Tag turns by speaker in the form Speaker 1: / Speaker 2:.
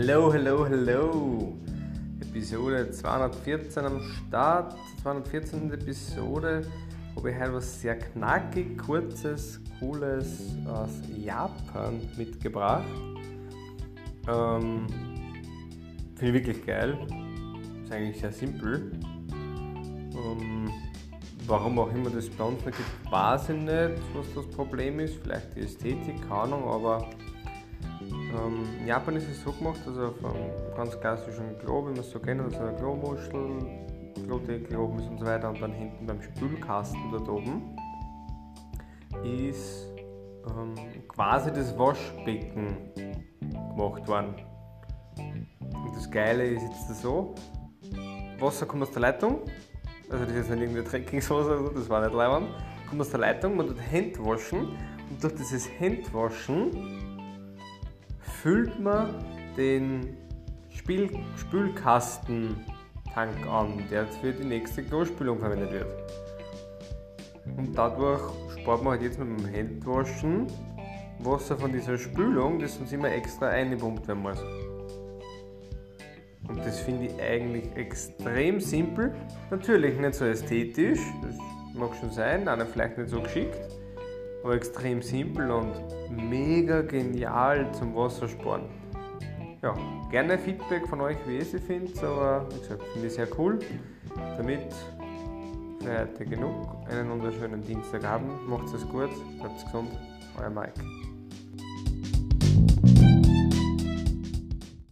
Speaker 1: Hello, hello, hello. Episode 214 am Start. 214. Episode habe ich heute was sehr knackig, kurzes, cooles aus Japan mitgebracht. Ähm, Finde ich wirklich geil. Ist eigentlich sehr simpel. Ähm, warum auch immer das bei uns nicht gibt, weiß ich nicht, was das Problem ist. Vielleicht die Ästhetik, keine Ahnung, aber in Japan ist es so gemacht, also auf einem ganz klassischen Klo, wie man es so kennt, also eine Klomuschel, Klodeckel oben ist und so weiter und dann hinten beim Spülkasten dort oben ist ähm, quasi das Waschbecken gemacht worden. Und das Geile ist jetzt so, Wasser kommt aus der Leitung, also das ist jetzt nicht irgendeine Trinkingswasser, das war nicht leibend, kommt aus der Leitung, man tut Hände waschen und durch dieses Händwaschen füllt man den Spiel Spülkastentank an, der für die nächste Klospülung verwendet wird. Und dadurch spart man halt jetzt mit dem Handwaschen Wasser von dieser Spülung, das sonst immer extra eingepumpt werden muss. Und das finde ich eigentlich extrem simpel. Natürlich nicht so ästhetisch, das mag schon sein, auch vielleicht nicht so geschickt aber extrem simpel und mega genial zum Wassersparen. Ja, gerne Feedback von euch, wie ihr sie findet, aber wie gesagt, finde ich sehr cool. Damit für heute genug. Einen wunderschönen Dienstagabend, macht es gut, bleibt gesund, euer Mike.